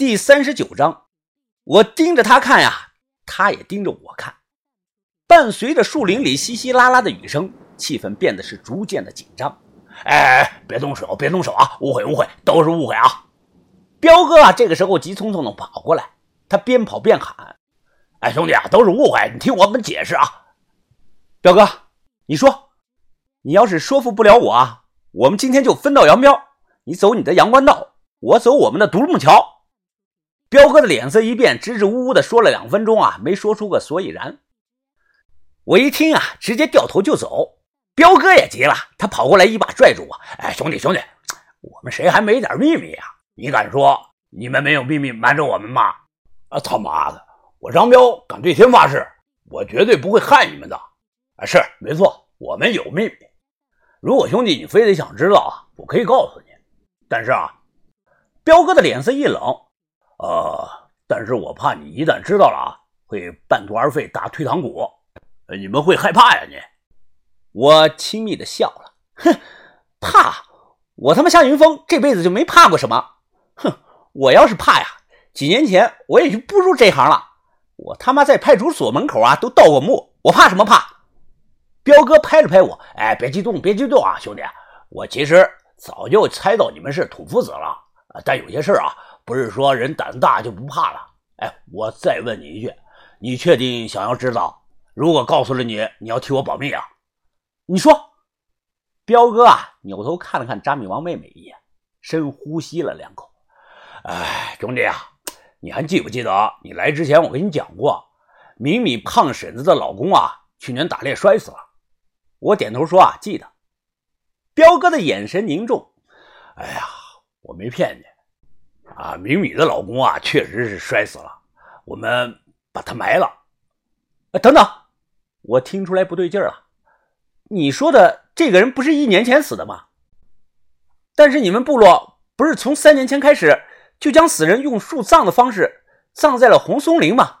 第三十九章，我盯着他看呀，他也盯着我看。伴随着树林里稀稀拉拉的雨声，气氛变得是逐渐的紧张。哎哎哎，别动手，别动手啊！误会，误会，都是误会啊！彪哥啊，这个时候急匆匆的跑过来，他边跑边喊：“哎，兄弟啊，都是误会，你听我们解释啊！彪哥，你说，你要是说服不了我啊，我们今天就分道扬镳，你走你的阳关道，我走我们的独木桥。”彪哥的脸色一变，支支吾吾的说了两分钟啊，没说出个所以然。我一听啊，直接掉头就走。彪哥也急了，他跑过来一把拽住我：“哎，兄弟兄弟，我们谁还没点秘密呀？你敢说你们没有秘密瞒着我们吗？”啊他妈的！我张彪敢对天发誓，我绝对不会害你们的。啊，是没错，我们有秘密。如果兄弟你非得想知道啊，我可以告诉你。但是啊，彪哥的脸色一冷。呃，但是我怕你一旦知道了啊，会半途而废打退堂鼓，你们会害怕呀！你，我轻蔑的笑了，哼，怕？我他妈夏云峰这辈子就没怕过什么，哼，我要是怕呀，几年前我也就不入这行了。我他妈在派出所门口啊都盗过墓，我怕什么怕？彪哥拍了拍我，哎，别激动，别激动啊，兄弟，我其实早就猜到你们是土夫子了，但有些事啊。不是说人胆大就不怕了。哎，我再问你一句，你确定想要知道？如果告诉了你，你要替我保密啊？你说，彪哥啊，扭头看了看扎米王妹妹一眼，深呼吸了两口。哎，兄弟啊，你还记不记得你来之前我跟你讲过，米米胖婶子的老公啊，去年打猎摔死了。我点头说啊，记得。彪哥的眼神凝重。哎呀，我没骗你。啊，明米的老公啊，确实是摔死了，我们把他埋了。等等，我听出来不对劲了。你说的这个人不是一年前死的吗？但是你们部落不是从三年前开始就将死人用树葬的方式葬在了红松林吗？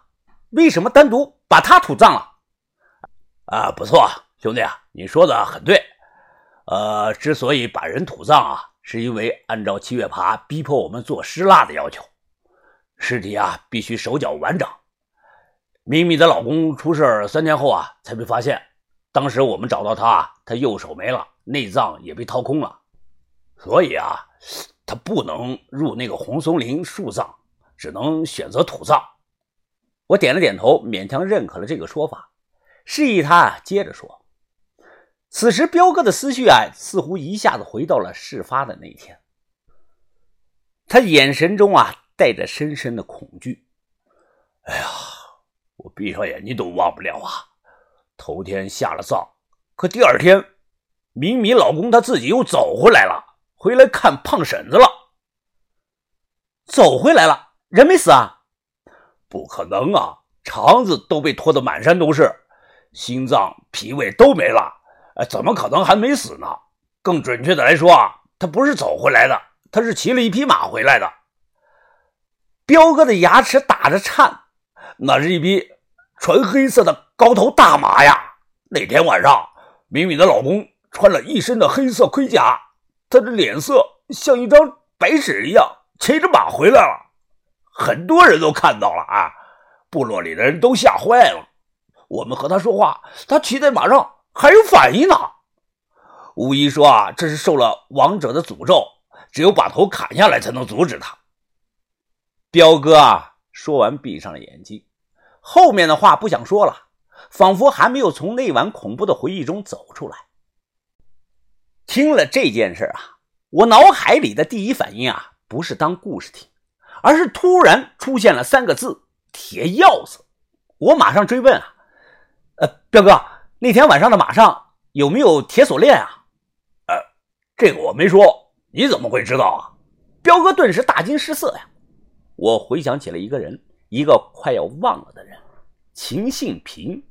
为什么单独把他土葬了？啊，不错，兄弟啊，你说的很对。呃，之所以把人土葬啊。是因为按照七月爬逼迫我们做尸蜡的要求，尸体啊必须手脚完整。咪咪的老公出事三天后啊才被发现，当时我们找到他，他右手没了，内脏也被掏空了，所以啊他不能入那个红松林树葬，只能选择土葬。我点了点头，勉强认可了这个说法，示意他接着说。此时，彪哥的思绪啊，似乎一下子回到了事发的那天。他眼神中啊，带着深深的恐惧。哎呀，我闭上眼睛都忘不了啊！头天下了葬，可第二天，明米老公他自己又走回来了，回来看胖婶子了。走回来了，人没死啊？不可能啊！肠子都被拖得满山都是，心脏、脾胃都没了。哎怎么可能还没死呢？更准确的来说啊，他不是走回来的，他是骑了一匹马回来的。彪哥的牙齿打着颤，那是一匹纯黑色的高头大马呀。那天晚上，敏敏的老公穿了一身的黑色盔甲，他的脸色像一张白纸一样，骑着马回来了。很多人都看到了啊，部落里的人都吓坏了。我们和他说话，他骑在马上。还有反应呢！巫医说啊，这是受了王者的诅咒，只有把头砍下来才能阻止他。彪哥啊，说完闭上了眼睛，后面的话不想说了，仿佛还没有从那晚恐怖的回忆中走出来。听了这件事啊，我脑海里的第一反应啊，不是当故事听，而是突然出现了三个字：铁钥匙。我马上追问啊，呃，彪哥。那天晚上的马上有没有铁锁链啊？呃，这个我没说，你怎么会知道啊？彪哥顿时大惊失色呀！我回想起了一个人，一个快要忘了的人——秦信平。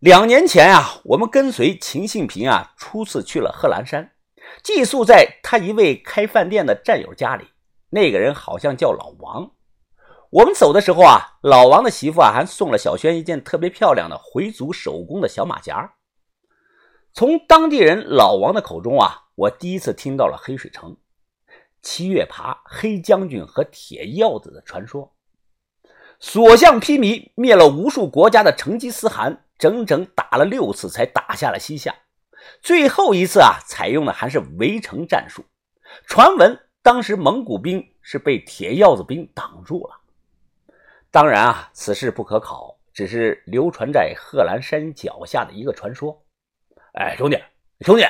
两年前啊，我们跟随秦信平啊，初次去了贺兰山，寄宿在他一位开饭店的战友家里。那个人好像叫老王。我们走的时候啊，老王的媳妇啊还送了小轩一件特别漂亮的回族手工的小马甲。从当地人老王的口中啊，我第一次听到了黑水城。七月爬、黑将军和铁鹞子的传说。所向披靡，灭了无数国家的成吉思汗，整整打了六次才打下了西夏。最后一次啊，采用的还是围城战术。传闻当时蒙古兵是被铁鹞子兵挡住了。当然啊，此事不可考，只是流传在贺兰山脚下的一个传说。哎，兄弟，兄弟，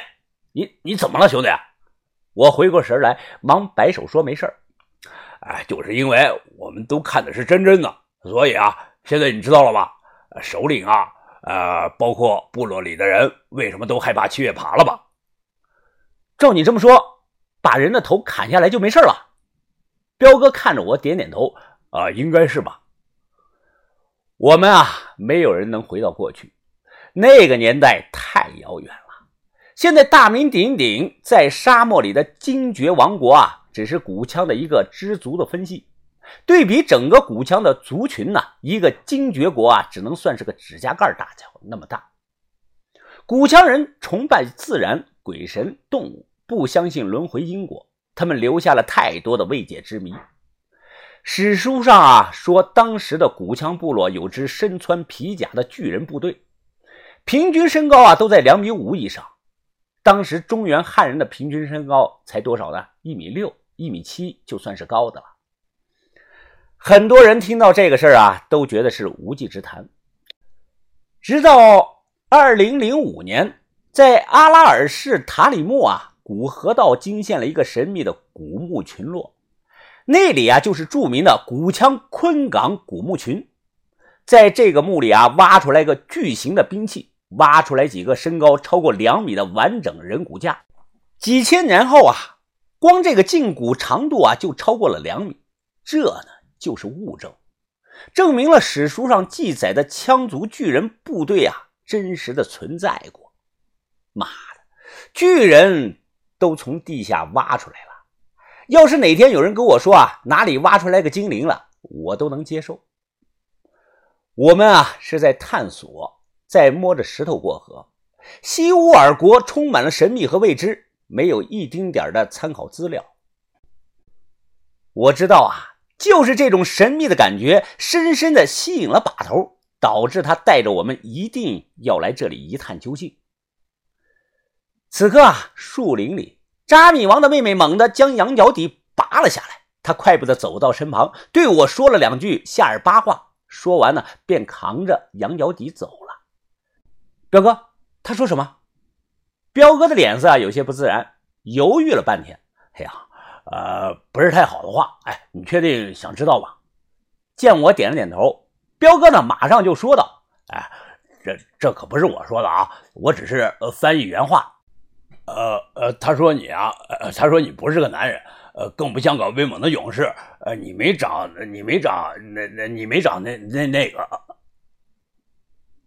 你你怎么了，兄弟？我回过神来，忙摆手说没事哎，就是因为我们都看的是真真的。所以啊，现在你知道了吧？首领啊，呃，包括部落里的人，为什么都害怕七月爬了吧？照你这么说，把人的头砍下来就没事了？彪哥看着我，点点头。啊，应该是吧。我们啊，没有人能回到过去，那个年代太遥远了。现在大名鼎鼎在沙漠里的精绝王国啊，只是古羌的一个支族的分系。对比整个古羌的族群呢，一个精绝国啊，只能算是个指甲盖大小那么大。古羌人崇拜自然、鬼神、动物，不相信轮回因果，他们留下了太多的未解之谜。史书上啊说，当时的古羌部落有支身穿皮甲的巨人部队，平均身高啊都在两米五以上。当时中原汉人的平均身高才多少呢？一米六、一米七就算是高的了。很多人听到这个事儿啊，都觉得是无稽之谈。直到二零零五年，在阿拉尔市塔里木啊古河道惊现了一个神秘的古墓群落，那里啊就是著名的古羌昆岗古墓群。在这个墓里啊，挖出来个巨型的兵器，挖出来几个身高超过两米的完整人骨架。几千年后啊，光这个胫骨长度啊就超过了两米，这呢？就是物证，证明了史书上记载的羌族巨人部队啊真实的存在过。妈的，巨人都从地下挖出来了。要是哪天有人跟我说啊哪里挖出来个精灵了，我都能接受。我们啊是在探索，在摸着石头过河。西乌尔国充满了神秘和未知，没有一丁点的参考资料。我知道啊。就是这种神秘的感觉，深深的吸引了把头，导致他带着我们一定要来这里一探究竟。此刻啊，树林里，扎米王的妹妹猛地将羊角底拔了下来，他快步的走到身旁，对我说了两句夏尔巴话，说完呢，便扛着羊角底走了。彪哥，他说什么？彪哥的脸色啊有些不自然，犹豫了半天。哎呀。呃，不是太好的话，哎，你确定想知道吗？见我点了点头，彪哥呢马上就说道：“哎，这这可不是我说的啊，我只是翻译原话。呃呃，他说你啊，呃，他说你不是个男人，呃，更不像个威猛的勇士，呃，你没长，你没长，那那你没长那那那个。”